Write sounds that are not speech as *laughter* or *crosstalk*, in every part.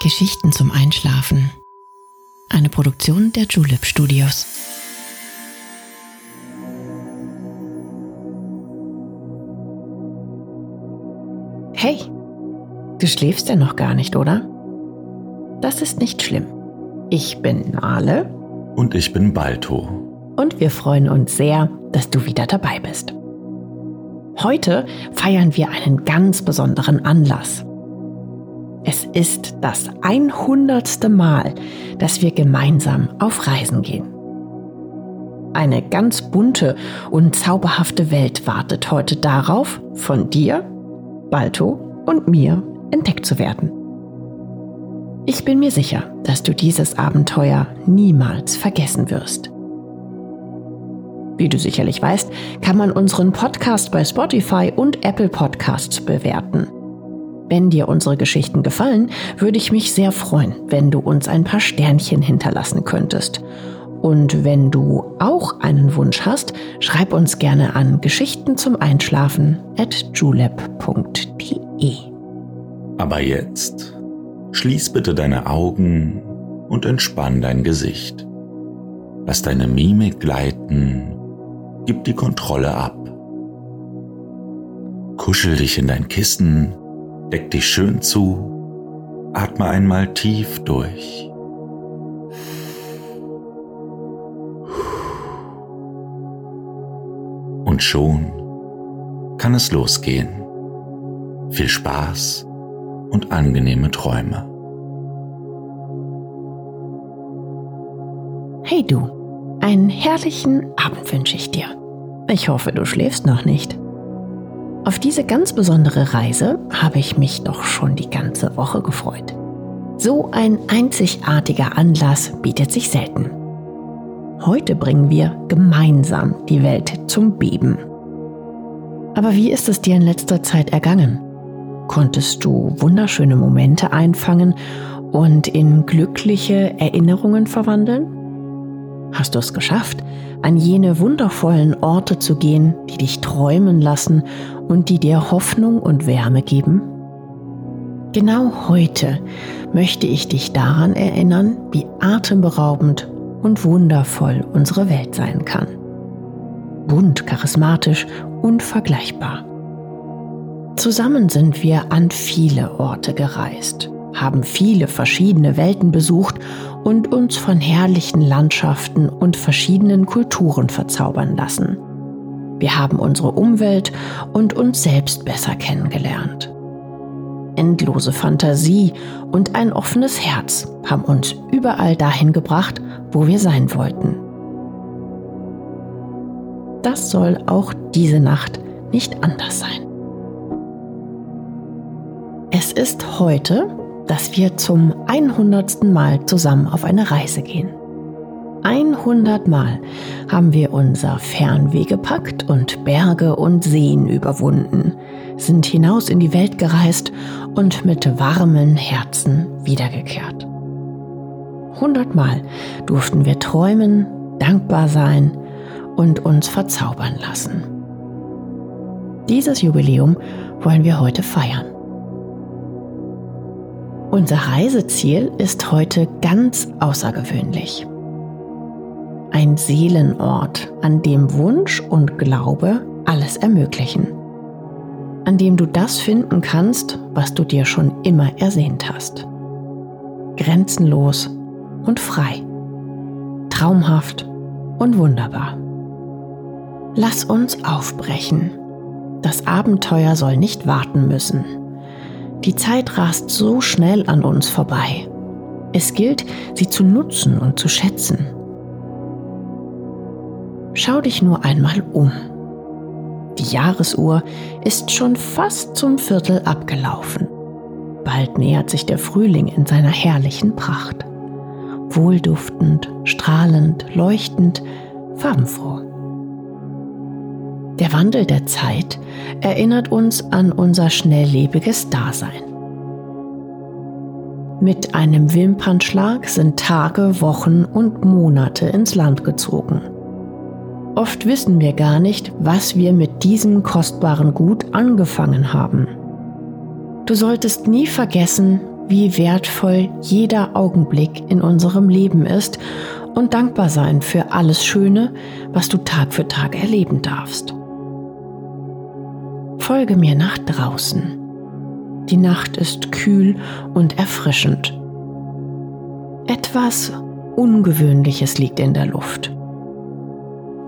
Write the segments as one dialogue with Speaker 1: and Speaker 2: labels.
Speaker 1: Geschichten zum Einschlafen. Eine Produktion der Julep Studios.
Speaker 2: Hey, du schläfst ja noch gar nicht, oder? Das ist nicht schlimm. Ich bin Nale.
Speaker 3: Und ich bin Balto.
Speaker 2: Und wir freuen uns sehr, dass du wieder dabei bist. Heute feiern wir einen ganz besonderen Anlass. Es ist das 100. Mal, dass wir gemeinsam auf Reisen gehen. Eine ganz bunte und zauberhafte Welt wartet heute darauf, von dir, Balto und mir entdeckt zu werden. Ich bin mir sicher, dass du dieses Abenteuer niemals vergessen wirst. Wie du sicherlich weißt, kann man unseren Podcast bei Spotify und Apple Podcasts bewerten. Wenn dir unsere Geschichten gefallen, würde ich mich sehr freuen, wenn du uns ein paar Sternchen hinterlassen könntest. Und wenn du auch einen Wunsch hast, schreib uns gerne an Geschichten zum Einschlafen at julep.de.
Speaker 3: Aber jetzt schließ bitte deine Augen und entspann dein Gesicht. Lass deine Mimik gleiten Gib die Kontrolle ab. Kuschel dich in dein Kissen, deck dich schön zu, atme einmal tief durch. Und schon kann es losgehen. Viel Spaß und angenehme Träume.
Speaker 2: Hey du. Einen herrlichen Abend wünsche ich dir. Ich hoffe, du schläfst noch nicht. Auf diese ganz besondere Reise habe ich mich doch schon die ganze Woche gefreut. So ein einzigartiger Anlass bietet sich selten. Heute bringen wir gemeinsam die Welt zum Beben. Aber wie ist es dir in letzter Zeit ergangen? Konntest du wunderschöne Momente einfangen und in glückliche Erinnerungen verwandeln? Hast du es geschafft, an jene wundervollen Orte zu gehen, die dich träumen lassen und die dir Hoffnung und Wärme geben? Genau heute möchte ich dich daran erinnern, wie atemberaubend und wundervoll unsere Welt sein kann. Bunt, charismatisch, unvergleichbar. Zusammen sind wir an viele Orte gereist haben viele verschiedene Welten besucht und uns von herrlichen Landschaften und verschiedenen Kulturen verzaubern lassen. Wir haben unsere Umwelt und uns selbst besser kennengelernt. Endlose Fantasie und ein offenes Herz haben uns überall dahin gebracht, wo wir sein wollten. Das soll auch diese Nacht nicht anders sein. Es ist heute dass wir zum 100. Mal zusammen auf eine Reise gehen. 100 Mal haben wir unser Fernweh gepackt und Berge und Seen überwunden, sind hinaus in die Welt gereist und mit warmen Herzen wiedergekehrt. 100 Mal durften wir träumen, dankbar sein und uns verzaubern lassen. Dieses Jubiläum wollen wir heute feiern. Unser Reiseziel ist heute ganz außergewöhnlich. Ein Seelenort, an dem Wunsch und Glaube alles ermöglichen. An dem du das finden kannst, was du dir schon immer ersehnt hast. Grenzenlos und frei. Traumhaft und wunderbar. Lass uns aufbrechen. Das Abenteuer soll nicht warten müssen. Die Zeit rast so schnell an uns vorbei. Es gilt, sie zu nutzen und zu schätzen. Schau dich nur einmal um. Die Jahresuhr ist schon fast zum Viertel abgelaufen. Bald nähert sich der Frühling in seiner herrlichen Pracht. Wohlduftend, strahlend, leuchtend, farbenfroh. Der Wandel der Zeit erinnert uns an unser schnelllebiges Dasein. Mit einem Wimpernschlag sind Tage, Wochen und Monate ins Land gezogen. Oft wissen wir gar nicht, was wir mit diesem kostbaren Gut angefangen haben. Du solltest nie vergessen, wie wertvoll jeder Augenblick in unserem Leben ist und dankbar sein für alles Schöne, was du Tag für Tag erleben darfst. Folge mir nach draußen. Die Nacht ist kühl und erfrischend. Etwas Ungewöhnliches liegt in der Luft.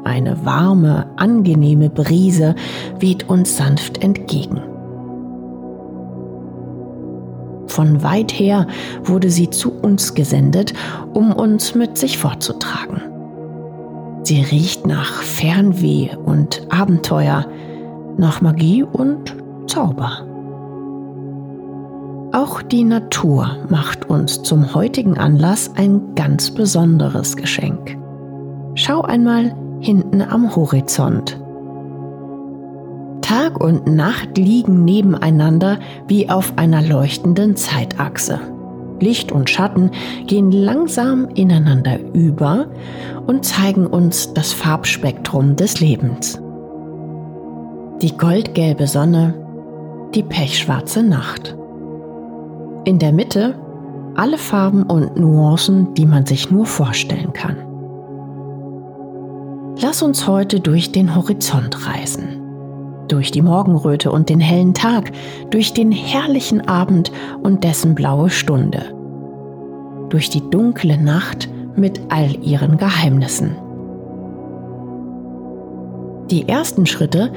Speaker 2: Eine warme, angenehme Brise weht uns sanft entgegen. Von weit her wurde sie zu uns gesendet, um uns mit sich fortzutragen. Sie riecht nach Fernweh und Abenteuer, nach Magie und Zauber. Auch die Natur macht uns zum heutigen Anlass ein ganz besonderes Geschenk. Schau einmal hinten am Horizont. Tag und Nacht liegen nebeneinander wie auf einer leuchtenden Zeitachse. Licht und Schatten gehen langsam ineinander über und zeigen uns das Farbspektrum des Lebens. Die goldgelbe Sonne, die pechschwarze Nacht. In der Mitte alle Farben und Nuancen, die man sich nur vorstellen kann. Lass uns heute durch den Horizont reisen. Durch die Morgenröte und den hellen Tag, durch den herrlichen Abend und dessen blaue Stunde. Durch die dunkle Nacht mit all ihren Geheimnissen. Die ersten Schritte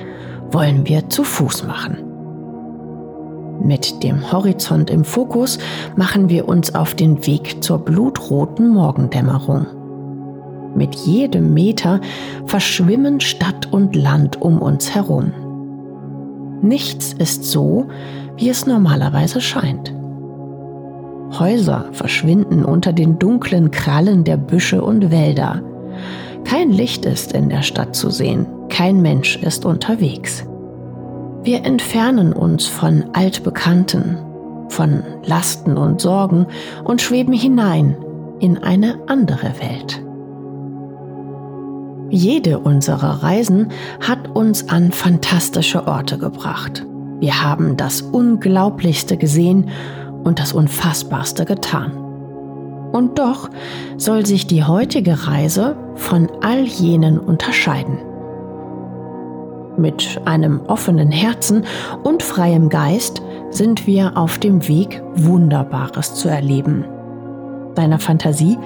Speaker 2: wollen wir zu Fuß machen. Mit dem Horizont im Fokus machen wir uns auf den Weg zur blutroten Morgendämmerung. Mit jedem Meter verschwimmen Stadt und Land um uns herum. Nichts ist so, wie es normalerweise scheint. Häuser verschwinden unter den dunklen Krallen der Büsche und Wälder. Kein Licht ist in der Stadt zu sehen, kein Mensch ist unterwegs. Wir entfernen uns von Altbekannten, von Lasten und Sorgen und schweben hinein in eine andere Welt. Jede unserer Reisen hat uns an fantastische Orte gebracht. Wir haben das Unglaublichste gesehen und das Unfassbarste getan. Und doch soll sich die heutige Reise von all jenen unterscheiden. Mit einem offenen Herzen und freiem Geist sind wir auf dem Weg, Wunderbares zu erleben. Deiner Fantasie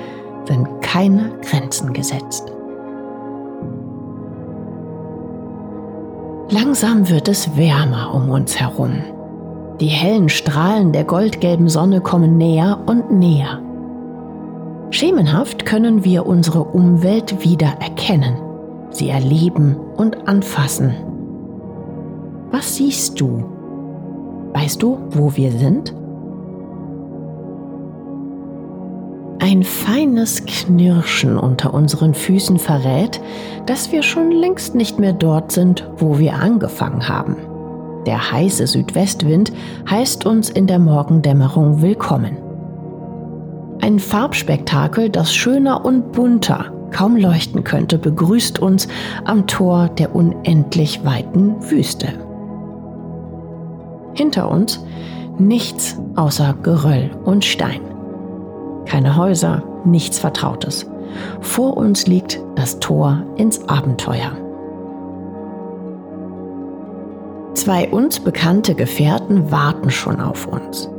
Speaker 2: sind keine Grenzen gesetzt. Langsam wird es wärmer um uns herum. Die hellen Strahlen der goldgelben Sonne kommen näher und näher. Schemenhaft können wir unsere Umwelt wieder erkennen, sie erleben und anfassen. Was siehst du? Weißt du, wo wir sind? Ein feines Knirschen unter unseren Füßen verrät, dass wir schon längst nicht mehr dort sind, wo wir angefangen haben. Der heiße Südwestwind heißt uns in der Morgendämmerung willkommen. Ein Farbspektakel, das schöner und bunter kaum leuchten könnte, begrüßt uns am Tor der unendlich weiten Wüste. Hinter uns nichts außer Geröll und Stein. Keine Häuser, nichts Vertrautes. Vor uns liegt das Tor ins Abenteuer. Zwei uns bekannte Gefährten warten schon auf uns.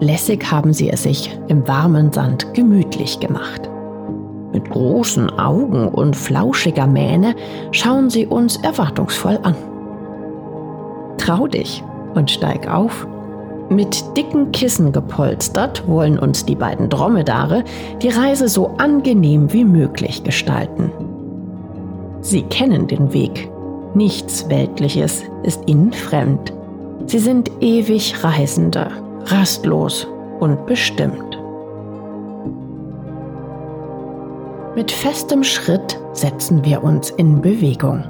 Speaker 2: Lässig haben sie es sich im warmen Sand gemütlich gemacht. Mit großen Augen und flauschiger Mähne schauen sie uns erwartungsvoll an. Trau dich und steig auf mit dicken Kissen gepolstert wollen uns die beiden Dromedare die Reise so angenehm wie möglich gestalten. Sie kennen den Weg. Nichts Weltliches ist ihnen fremd. Sie sind ewig Reisende, rastlos und bestimmt. Mit festem Schritt setzen wir uns in Bewegung.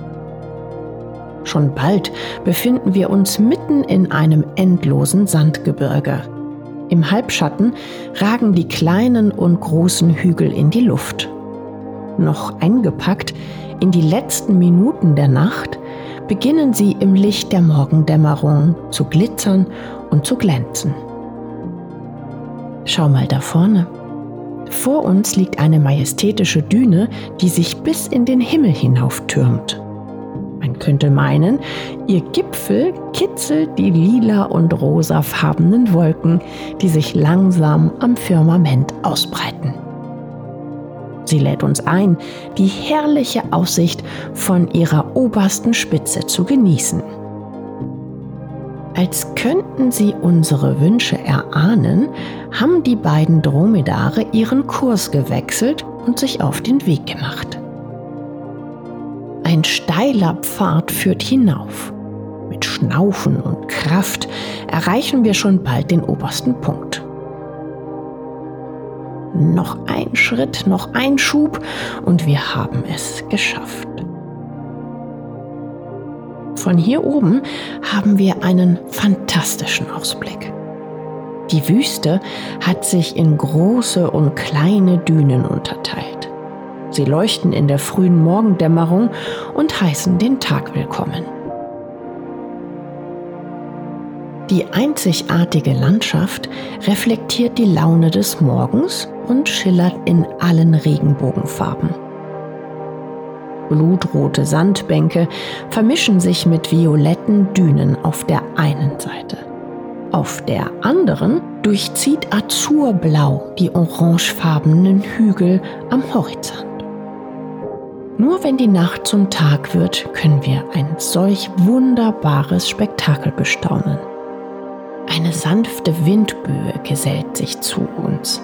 Speaker 2: Schon bald befinden wir uns mitten in einem endlosen Sandgebirge. Im Halbschatten ragen die kleinen und großen Hügel in die Luft. Noch eingepackt in die letzten Minuten der Nacht beginnen sie im Licht der Morgendämmerung zu glitzern und zu glänzen. Schau mal da vorne. Vor uns liegt eine majestätische Düne, die sich bis in den Himmel hinauftürmt. Man könnte meinen, ihr Gipfel kitzelt die lila und rosafarbenen Wolken, die sich langsam am Firmament ausbreiten. Sie lädt uns ein, die herrliche Aussicht von ihrer obersten Spitze zu genießen. Als könnten sie unsere Wünsche erahnen, haben die beiden Dromedare ihren Kurs gewechselt und sich auf den Weg gemacht. Ein steiler Pfad führt hinauf. Mit Schnaufen und Kraft erreichen wir schon bald den obersten Punkt. Noch ein Schritt, noch ein Schub und wir haben es geschafft. Von hier oben haben wir einen fantastischen Ausblick. Die Wüste hat sich in große und kleine Dünen unterteilt. Sie leuchten in der frühen Morgendämmerung und heißen den Tag willkommen. Die einzigartige Landschaft reflektiert die Laune des Morgens und schillert in allen Regenbogenfarben. Blutrote Sandbänke vermischen sich mit violetten Dünen auf der einen Seite. Auf der anderen durchzieht Azurblau die orangefarbenen Hügel am Horizont. Nur wenn die Nacht zum Tag wird, können wir ein solch wunderbares Spektakel bestaunen. Eine sanfte Windböe gesellt sich zu uns.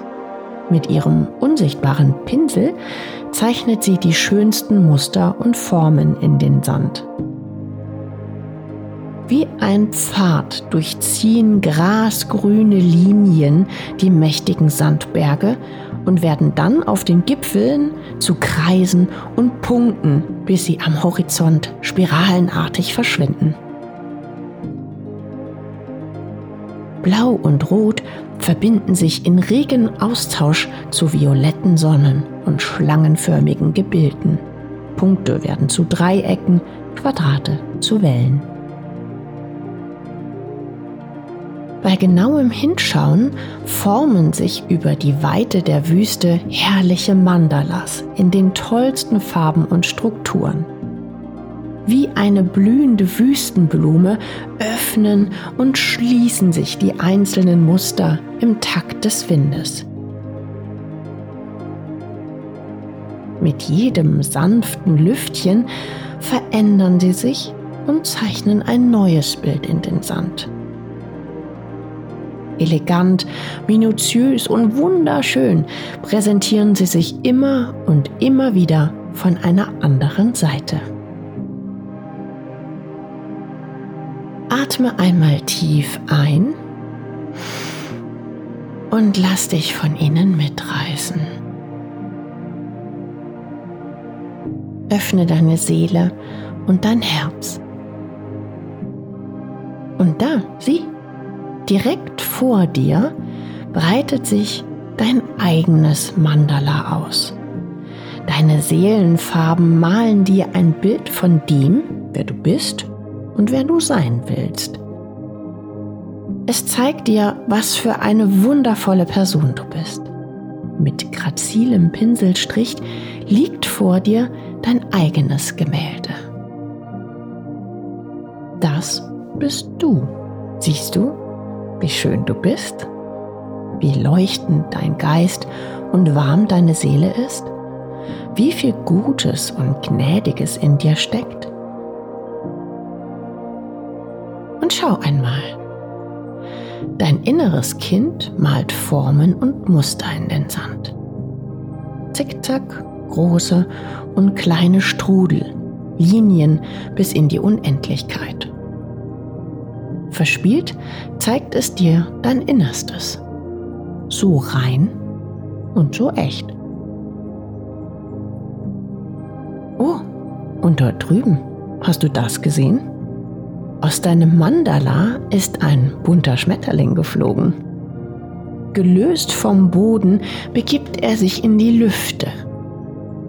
Speaker 2: Mit ihrem unsichtbaren Pinsel zeichnet sie die schönsten Muster und Formen in den Sand. Wie ein Pfad durchziehen grasgrüne Linien die mächtigen Sandberge und werden dann auf den Gipfeln zu Kreisen und Punkten, bis sie am Horizont spiralenartig verschwinden. Blau und Rot verbinden sich in regen Austausch zu violetten Sonnen und schlangenförmigen Gebilden. Punkte werden zu Dreiecken, Quadrate zu Wellen. Bei genauem Hinschauen formen sich über die Weite der Wüste herrliche Mandalas in den tollsten Farben und Strukturen. Wie eine blühende Wüstenblume öffnen und schließen sich die einzelnen Muster im Takt des Windes. Mit jedem sanften Lüftchen verändern sie sich und zeichnen ein neues Bild in den Sand. Elegant, minutiös und wunderschön präsentieren sie sich immer und immer wieder von einer anderen Seite. Atme einmal tief ein und lass dich von ihnen mitreißen. Öffne deine Seele und dein Herz. Und da, sieh, direkt vor dir breitet sich dein eigenes Mandala aus. Deine Seelenfarben malen dir ein Bild von dem, wer du bist und wer du sein willst. Es zeigt dir, was für eine wundervolle Person du bist. Mit grazilem Pinselstrich liegt vor dir dein eigenes Gemälde. Das bist du. Siehst du, wie schön du bist? Wie leuchtend dein Geist und warm deine Seele ist? Wie viel Gutes und Gnädiges in dir steckt? Und schau einmal. Dein inneres Kind malt Formen und Muster in den Sand. Zickzack, große und kleine Strudel, Linien bis in die Unendlichkeit. Verspielt zeigt es dir dein Innerstes. So rein und so echt. Oh, und dort drüben, hast du das gesehen? Aus deinem Mandala ist ein bunter Schmetterling geflogen. Gelöst vom Boden begibt er sich in die Lüfte.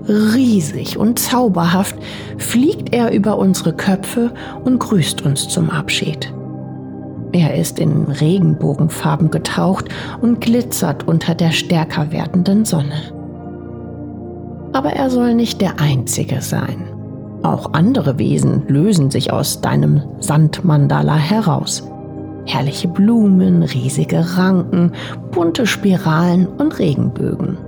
Speaker 2: Riesig und zauberhaft fliegt er über unsere Köpfe und grüßt uns zum Abschied. Er ist in Regenbogenfarben getaucht und glitzert unter der stärker werdenden Sonne. Aber er soll nicht der einzige sein. Auch andere Wesen lösen sich aus deinem Sandmandala heraus. Herrliche Blumen, riesige Ranken, bunte Spiralen und Regenbögen.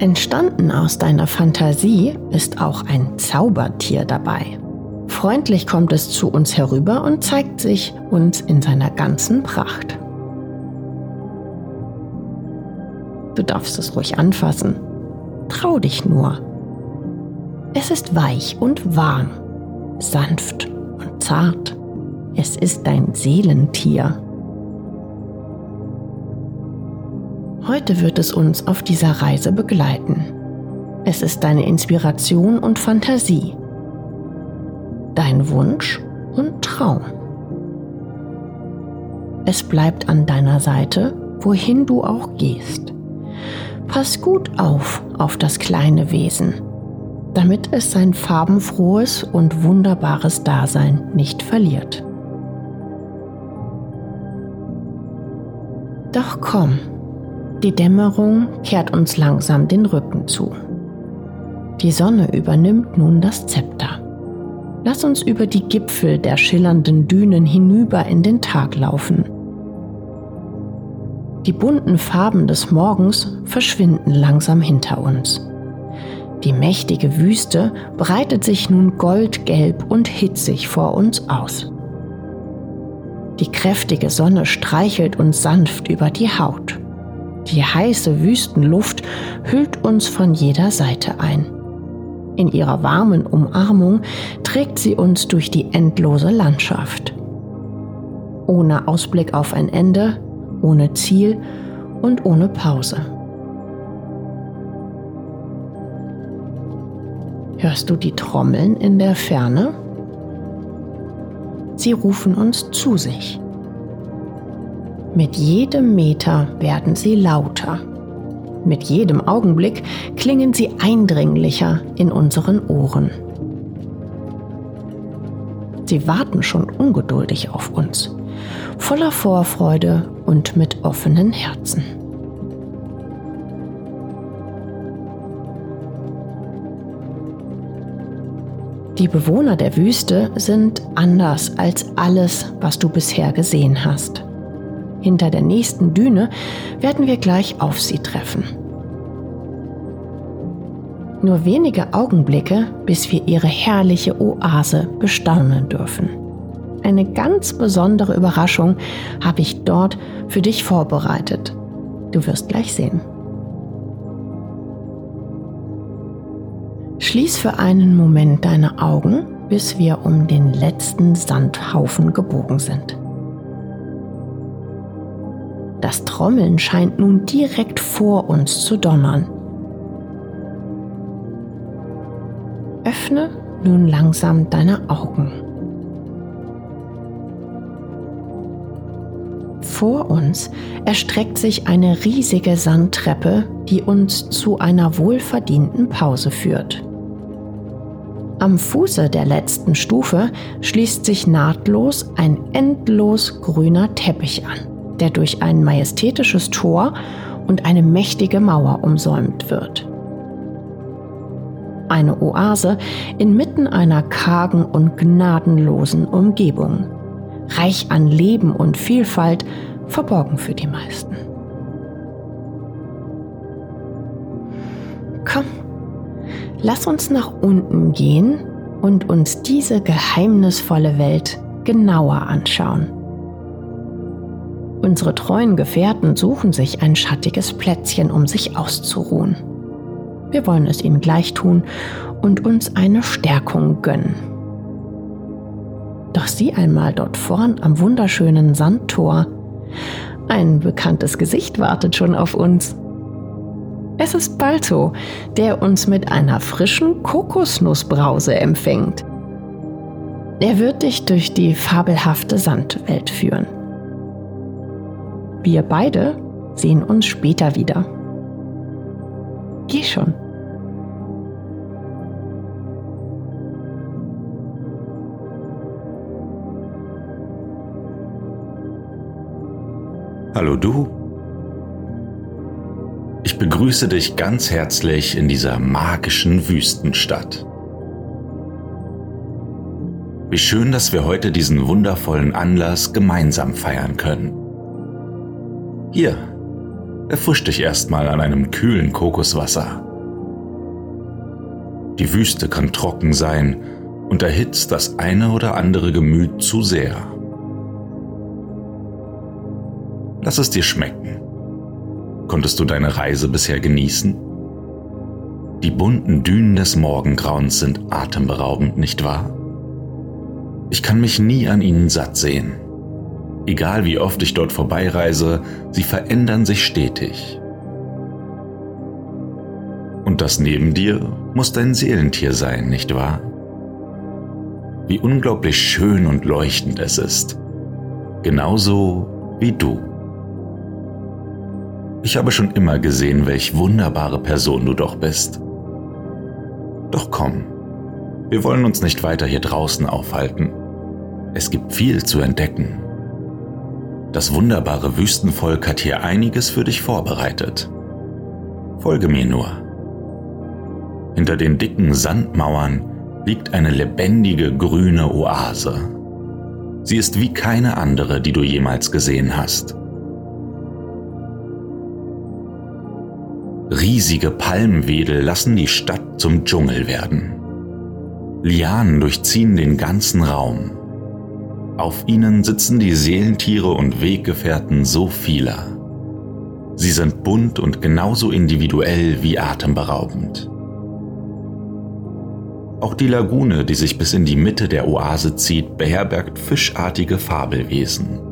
Speaker 2: Entstanden aus deiner Fantasie ist auch ein Zaubertier dabei. Freundlich kommt es zu uns herüber und zeigt sich uns in seiner ganzen Pracht. Du darfst es ruhig anfassen. Trau dich nur. Es ist weich und warm, sanft und zart. Es ist dein Seelentier. Heute wird es uns auf dieser Reise begleiten. Es ist deine Inspiration und Fantasie, dein Wunsch und Traum. Es bleibt an deiner Seite, wohin du auch gehst. Pass gut auf auf das kleine Wesen, damit es sein farbenfrohes und wunderbares Dasein nicht verliert. Doch komm, die Dämmerung kehrt uns langsam den Rücken zu. Die Sonne übernimmt nun das Zepter. Lass uns über die Gipfel der schillernden Dünen hinüber in den Tag laufen. Die bunten Farben des Morgens verschwinden langsam hinter uns. Die mächtige Wüste breitet sich nun goldgelb und hitzig vor uns aus. Die kräftige Sonne streichelt uns sanft über die Haut. Die heiße Wüstenluft hüllt uns von jeder Seite ein. In ihrer warmen Umarmung trägt sie uns durch die endlose Landschaft. Ohne Ausblick auf ein Ende, ohne Ziel und ohne Pause. Hörst du die Trommeln in der Ferne? Sie rufen uns zu sich. Mit jedem Meter werden sie lauter. Mit jedem Augenblick klingen sie eindringlicher in unseren Ohren. Sie warten schon ungeduldig auf uns, voller Vorfreude und mit offenen Herzen. Die Bewohner der Wüste sind anders als alles, was du bisher gesehen hast. Hinter der nächsten Düne werden wir gleich auf sie treffen. Nur wenige Augenblicke, bis wir ihre herrliche Oase bestaunen dürfen. Eine ganz besondere Überraschung habe ich dort für dich vorbereitet. Du wirst gleich sehen. Schließ für einen Moment deine Augen, bis wir um den letzten Sandhaufen gebogen sind. Das Trommeln scheint nun direkt vor uns zu donnern. Öffne nun langsam deine Augen. Vor uns erstreckt sich eine riesige Sandtreppe, die uns zu einer wohlverdienten Pause führt. Am Fuße der letzten Stufe schließt sich nahtlos ein endlos grüner Teppich an der durch ein majestätisches Tor und eine mächtige Mauer umsäumt wird. Eine Oase inmitten einer kargen und gnadenlosen Umgebung, reich an Leben und Vielfalt, verborgen für die meisten. Komm, lass uns nach unten gehen und uns diese geheimnisvolle Welt genauer anschauen. Unsere treuen Gefährten suchen sich ein schattiges Plätzchen, um sich auszuruhen. Wir wollen es ihnen gleich tun und uns eine Stärkung gönnen. Doch sieh einmal dort vorn am wunderschönen Sandtor. Ein bekanntes Gesicht wartet schon auf uns. Es ist Balto, der uns mit einer frischen Kokosnussbrause empfängt. Er wird dich durch die fabelhafte Sandwelt führen. Wir beide sehen uns später wieder. Geh schon.
Speaker 3: Hallo du. Ich begrüße dich ganz herzlich in dieser magischen Wüstenstadt. Wie schön, dass wir heute diesen wundervollen Anlass gemeinsam feiern können. Hier, erfrisch dich erstmal an einem kühlen Kokoswasser. Die Wüste kann trocken sein und erhitzt das eine oder andere Gemüt zu sehr. Lass es dir schmecken. Konntest du deine Reise bisher genießen? Die bunten Dünen des Morgengrauens sind atemberaubend, nicht wahr? Ich kann mich nie an ihnen satt sehen. Egal wie oft ich dort vorbeireise, sie verändern sich stetig. Und das neben dir muss dein Seelentier sein, nicht wahr? Wie unglaublich schön und leuchtend es ist. Genauso wie du. Ich habe schon immer gesehen, welch wunderbare Person du doch bist. Doch komm, wir wollen uns nicht weiter hier draußen aufhalten. Es gibt viel zu entdecken. Das wunderbare Wüstenvolk hat hier einiges für dich vorbereitet. Folge mir nur. Hinter den dicken Sandmauern liegt eine lebendige grüne Oase. Sie ist wie keine andere, die du jemals gesehen hast. Riesige Palmwedel lassen die Stadt zum Dschungel werden. Lianen durchziehen den ganzen Raum. Auf ihnen sitzen die Seelentiere und Weggefährten so vieler. Sie sind bunt und genauso individuell wie atemberaubend. Auch die Lagune, die sich bis in die Mitte der Oase zieht, beherbergt fischartige Fabelwesen.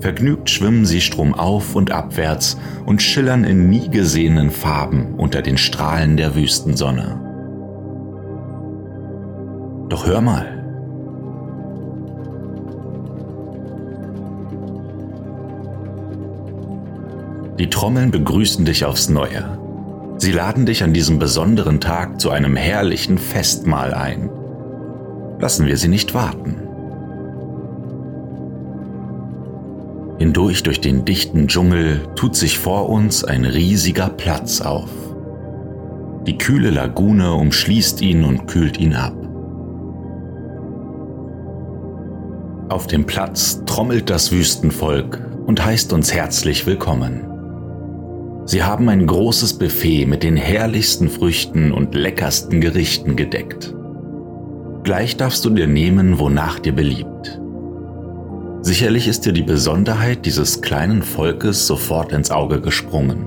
Speaker 3: Vergnügt schwimmen sie stromauf und abwärts und schillern in nie gesehenen Farben unter den Strahlen der Wüstensonne. Doch hör mal. Die Trommeln begrüßen dich aufs Neue. Sie laden dich an diesem besonderen Tag zu einem herrlichen Festmahl ein. Lassen wir sie nicht warten. Hindurch durch den dichten Dschungel tut sich vor uns ein riesiger Platz auf. Die kühle Lagune umschließt ihn und kühlt ihn ab. Auf dem Platz trommelt das Wüstenvolk und heißt uns herzlich willkommen. Sie haben ein großes Buffet mit den herrlichsten Früchten und leckersten Gerichten gedeckt. Gleich darfst du dir nehmen, wonach dir beliebt. Sicherlich ist dir die Besonderheit dieses kleinen Volkes sofort ins Auge gesprungen.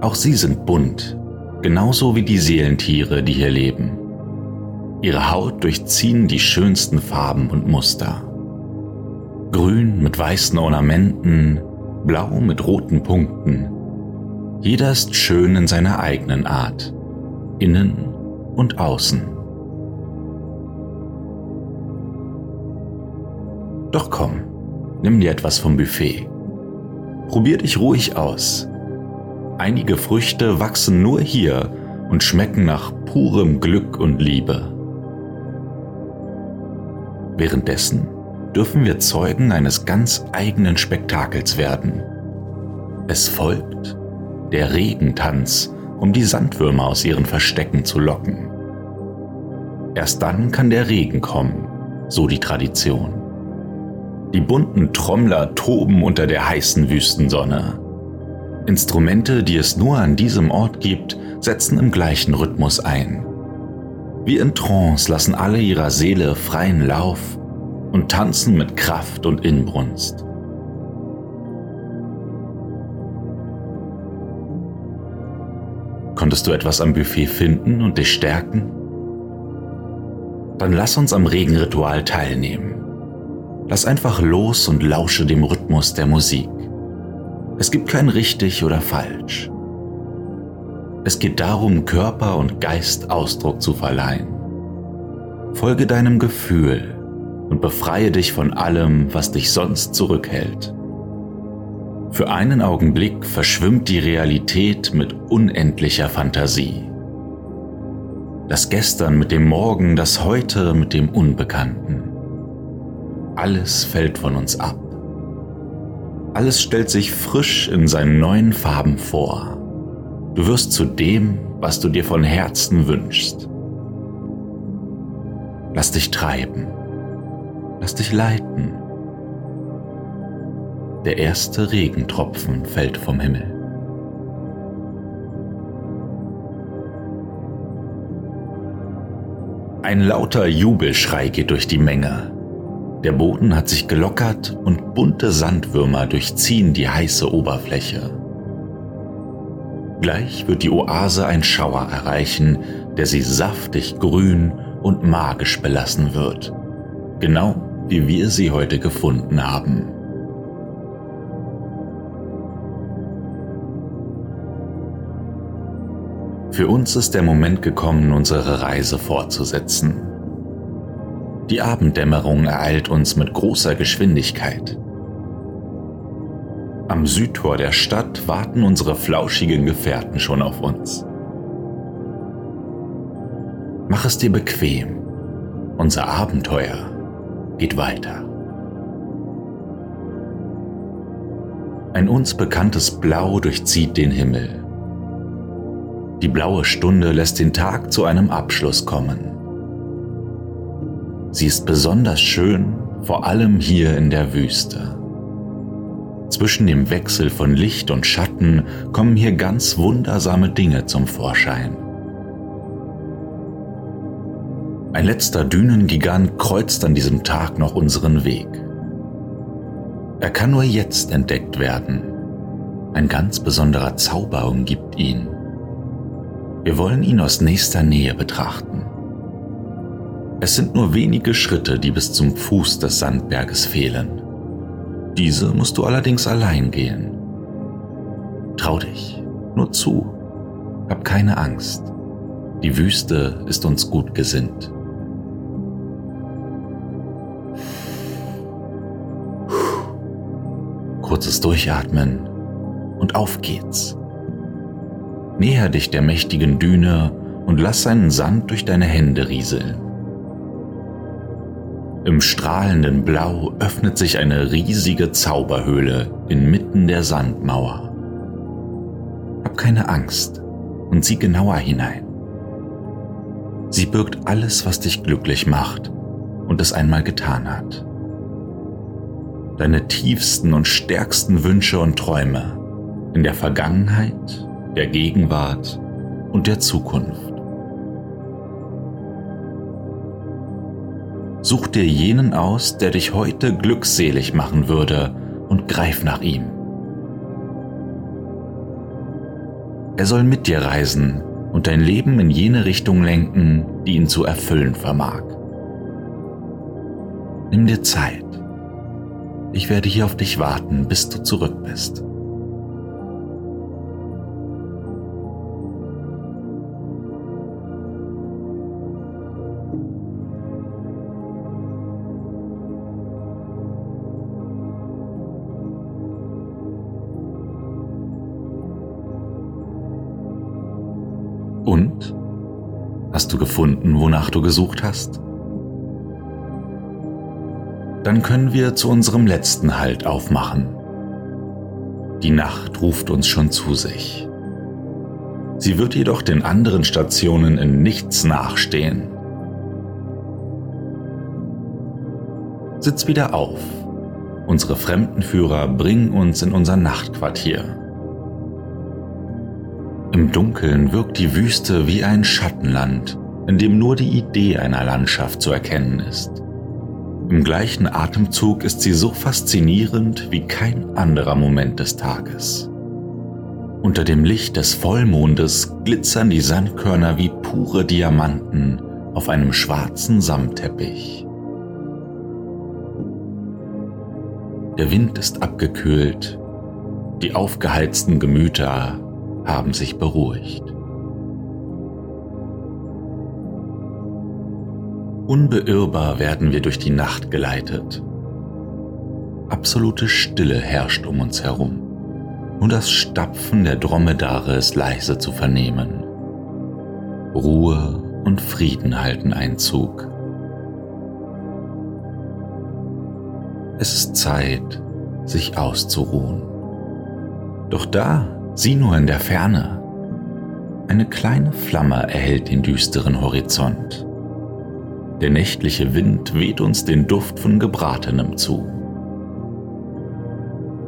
Speaker 3: Auch sie sind bunt, genauso wie die Seelentiere, die hier leben. Ihre Haut durchziehen die schönsten Farben und Muster. Grün mit weißen Ornamenten, blau mit roten Punkten. Jeder ist schön in seiner eigenen Art, innen und außen. Doch komm, nimm dir etwas vom Buffet. Probier dich ruhig aus. Einige Früchte wachsen nur hier und schmecken nach purem Glück und Liebe. Währenddessen dürfen wir Zeugen eines ganz eigenen Spektakels werden. Es folgt der Regentanz, um die Sandwürmer aus ihren Verstecken zu locken. Erst dann kann der Regen kommen, so die Tradition. Die bunten Trommler toben unter der heißen Wüstensonne. Instrumente, die es nur an diesem Ort gibt, setzen im gleichen Rhythmus ein. Wie in Trance lassen alle ihrer Seele freien Lauf und tanzen mit Kraft und Inbrunst. Konntest du etwas am Buffet finden und dich stärken? Dann lass uns am Regenritual teilnehmen. Lass einfach los und lausche dem Rhythmus der Musik. Es gibt kein richtig oder falsch. Es geht darum, Körper und Geist Ausdruck zu verleihen. Folge deinem Gefühl und befreie dich von allem, was dich sonst zurückhält. Für einen Augenblick verschwimmt die Realität mit unendlicher Fantasie. Das Gestern mit dem Morgen, das Heute mit dem Unbekannten. Alles fällt von uns ab. Alles stellt sich frisch in seinen neuen Farben vor. Du wirst zu dem, was du dir von Herzen wünschst. Lass dich treiben. Lass dich leiten. Der erste Regentropfen fällt vom Himmel. Ein lauter Jubelschrei geht durch die Menge. Der Boden hat sich gelockert und bunte Sandwürmer durchziehen die heiße Oberfläche. Gleich wird die Oase ein Schauer erreichen, der sie saftig grün und magisch belassen wird. Genau wie wir sie heute gefunden haben. Für uns ist der Moment gekommen, unsere Reise fortzusetzen. Die Abenddämmerung ereilt uns mit großer Geschwindigkeit. Am Südtor der Stadt warten unsere flauschigen Gefährten schon auf uns. Mach es dir bequem. Unser Abenteuer geht weiter. Ein uns bekanntes Blau durchzieht den Himmel. Die blaue Stunde lässt den Tag zu einem Abschluss kommen. Sie ist besonders schön, vor allem hier in der Wüste. Zwischen dem Wechsel von Licht und Schatten kommen hier ganz wundersame Dinge zum Vorschein. Ein letzter Dünengigant kreuzt an diesem Tag noch unseren Weg. Er kann nur jetzt entdeckt werden. Ein ganz besonderer Zauber umgibt ihn. Wir wollen ihn aus nächster Nähe betrachten. Es sind nur wenige Schritte, die bis zum Fuß des Sandberges fehlen. Diese musst du allerdings allein gehen. Trau dich, nur zu, hab keine Angst. Die Wüste ist uns gut gesinnt. Kurzes Durchatmen und auf geht's. Näher dich der mächtigen Düne und lass seinen Sand durch deine Hände rieseln. Im strahlenden Blau öffnet sich eine riesige Zauberhöhle inmitten der Sandmauer. Hab keine Angst und sieh genauer hinein. Sie birgt alles, was dich glücklich macht und es einmal getan hat. Deine tiefsten und stärksten Wünsche und Träume in der Vergangenheit der Gegenwart und der Zukunft. Such dir jenen aus, der dich heute glückselig machen würde und greif nach ihm. Er soll mit dir reisen und dein Leben in jene Richtung lenken, die ihn zu erfüllen vermag. Nimm dir Zeit. Ich werde hier auf dich warten, bis du zurück bist. Und? Hast du gefunden, wonach du gesucht hast? Dann können wir zu unserem letzten Halt aufmachen. Die Nacht ruft uns schon zu sich. Sie wird jedoch den anderen Stationen in nichts nachstehen. Sitz wieder auf. Unsere Fremdenführer bringen uns in unser Nachtquartier. Im Dunkeln wirkt die Wüste wie ein Schattenland, in dem nur die Idee einer Landschaft zu erkennen ist. Im gleichen Atemzug ist sie so faszinierend wie kein anderer Moment des Tages. Unter dem Licht des Vollmondes glitzern die Sandkörner wie pure Diamanten auf einem schwarzen Samtteppich. Der Wind ist abgekühlt, die aufgeheizten Gemüter haben sich beruhigt. Unbeirrbar werden wir durch die Nacht geleitet. Absolute Stille herrscht um uns herum. Nur das Stapfen der Dromedare ist leise zu vernehmen. Ruhe und Frieden halten Einzug. Es ist Zeit, sich auszuruhen. Doch da, sieh nur in der Ferne, eine kleine Flamme erhellt den düsteren Horizont. Der nächtliche Wind weht uns den Duft von Gebratenem zu.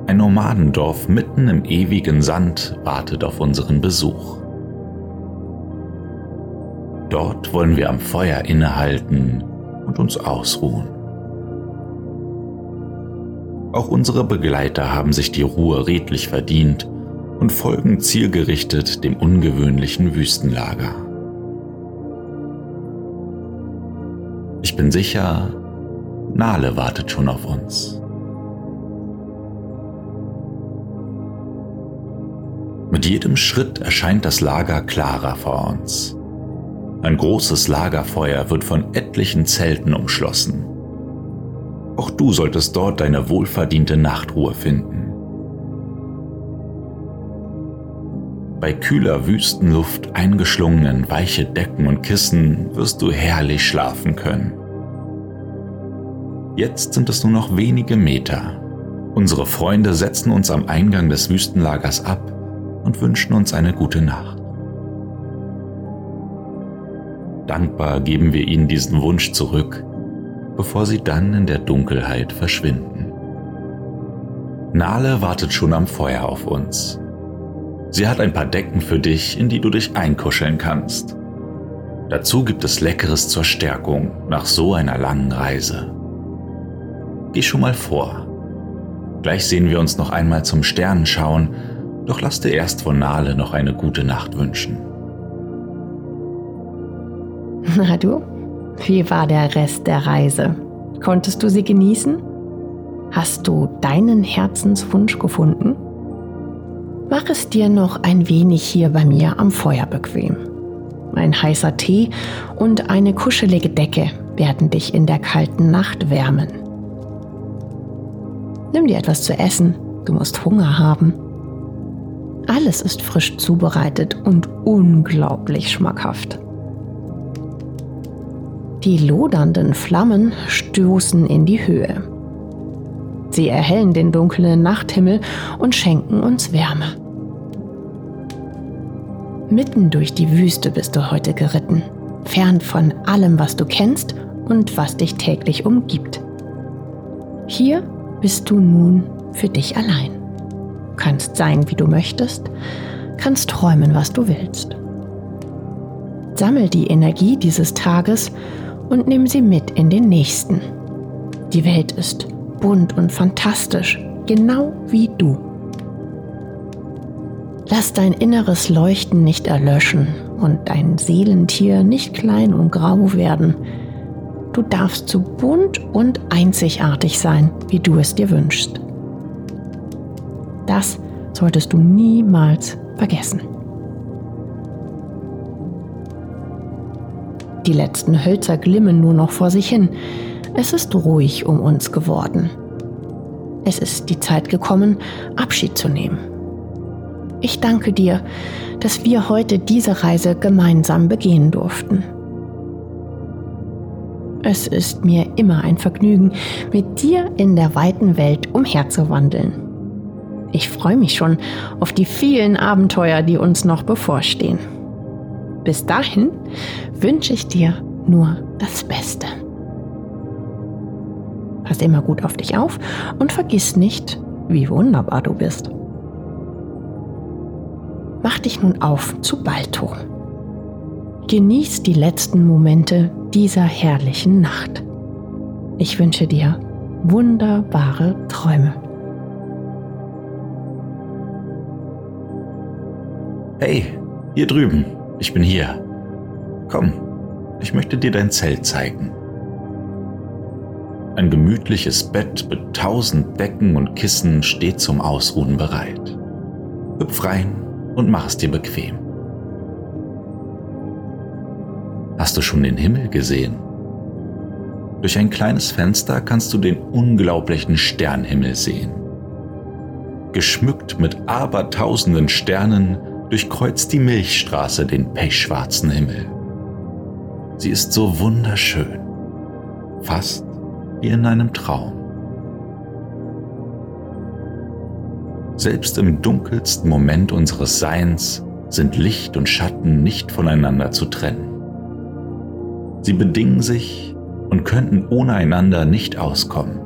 Speaker 3: Ein Nomadendorf mitten im ewigen Sand wartet auf unseren Besuch. Dort wollen wir am Feuer innehalten und uns ausruhen. Auch unsere Begleiter haben sich die Ruhe redlich verdient und folgen zielgerichtet dem ungewöhnlichen Wüstenlager. Ich bin sicher, Nale wartet schon auf uns. Mit jedem Schritt erscheint das Lager klarer vor uns. Ein großes Lagerfeuer wird von etlichen Zelten umschlossen. Auch du solltest dort deine wohlverdiente Nachtruhe finden. Bei kühler Wüstenluft eingeschlungenen weiche Decken und Kissen wirst du herrlich schlafen können. Jetzt sind es nur noch wenige Meter. Unsere Freunde setzen uns am Eingang des Wüstenlagers ab und wünschen uns eine gute Nacht. Dankbar geben wir ihnen diesen Wunsch zurück, bevor sie dann in der Dunkelheit verschwinden. Nale wartet schon am Feuer auf uns. Sie hat ein paar Decken für dich, in die du dich einkuscheln kannst. Dazu gibt es Leckeres zur Stärkung nach so einer langen Reise. Geh schon mal vor. Gleich sehen wir uns noch einmal zum Sternenschauen, doch lass dir erst von Nale noch eine gute Nacht wünschen. *laughs*
Speaker 2: Na du, wie war der Rest der Reise? Konntest du sie genießen? Hast du deinen Herzenswunsch gefunden? Mach es dir noch ein wenig hier bei mir am Feuer bequem. Ein heißer Tee und eine kuschelige Decke werden dich in der kalten Nacht wärmen. Nimm dir etwas zu essen, du musst Hunger haben. Alles ist frisch zubereitet und unglaublich schmackhaft. Die lodernden Flammen stoßen in die Höhe. Sie erhellen den dunklen Nachthimmel und schenken uns Wärme. Mitten durch die Wüste bist du heute geritten, fern von allem, was du kennst und was dich täglich umgibt. Hier bist du nun für dich allein. Kannst sein, wie du möchtest, kannst träumen, was du willst. Sammel die Energie dieses Tages und nimm sie mit in den nächsten. Die Welt ist bunt und fantastisch, genau wie du. Lass dein inneres Leuchten nicht erlöschen und dein Seelentier nicht klein und grau werden. Du darfst so bunt und einzigartig sein, wie du es dir wünschst. Das solltest du niemals vergessen. Die letzten Hölzer glimmen nur noch vor sich hin, es ist ruhig um uns geworden. Es ist die Zeit gekommen, Abschied zu nehmen. Ich danke dir, dass wir heute diese Reise gemeinsam begehen durften. Es ist mir immer ein Vergnügen, mit dir in der weiten Welt umherzuwandeln. Ich freue mich schon auf die vielen Abenteuer, die uns noch bevorstehen. Bis dahin wünsche ich dir nur das Beste. Pass immer gut auf dich auf und vergiss nicht, wie wunderbar du bist. Mach dich nun auf zu Balto. Genieß die letzten Momente dieser herrlichen Nacht. Ich wünsche dir wunderbare Träume.
Speaker 3: Hey, hier drüben, ich bin hier. Komm, ich möchte dir dein Zelt zeigen. Ein gemütliches Bett mit tausend Decken und Kissen steht zum Ausruhen bereit. Hüpf rein und mach es dir bequem. Hast du schon den Himmel gesehen? Durch ein kleines Fenster kannst du den unglaublichen Sternhimmel sehen. Geschmückt mit abertausenden Sternen durchkreuzt die Milchstraße den pechschwarzen Himmel. Sie ist so wunderschön, fast wie in einem Traum. Selbst im dunkelsten Moment unseres Seins sind Licht und Schatten nicht voneinander zu trennen. Sie bedingen sich und könnten ohne einander nicht auskommen.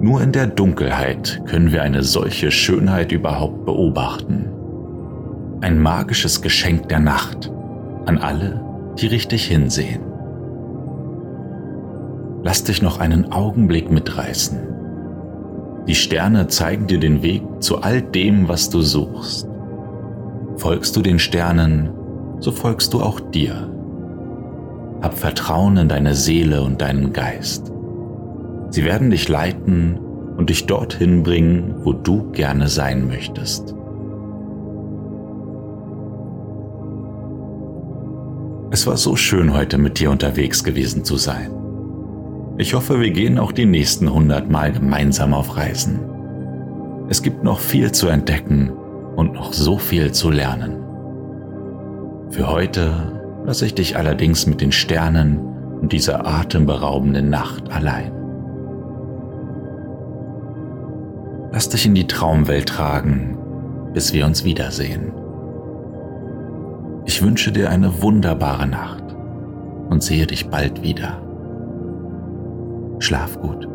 Speaker 3: Nur in der Dunkelheit können wir eine solche Schönheit überhaupt beobachten. Ein magisches Geschenk der Nacht an alle, die richtig hinsehen. Lass dich noch einen Augenblick mitreißen. Die Sterne zeigen dir den Weg zu all dem, was du suchst. Folgst du den Sternen, so folgst du auch dir. Hab Vertrauen in deine Seele und deinen Geist. Sie werden dich leiten und dich dorthin bringen, wo du gerne sein möchtest. Es war so schön, heute mit dir unterwegs gewesen zu sein. Ich hoffe, wir gehen auch die nächsten hundert Mal gemeinsam auf Reisen. Es gibt noch viel zu entdecken und noch so viel zu lernen. Für heute lasse ich dich allerdings mit den Sternen und dieser atemberaubenden Nacht allein. Lass dich in die Traumwelt tragen, bis wir uns wiedersehen. Ich wünsche dir eine wunderbare Nacht und sehe dich bald wieder. Schlaf gut.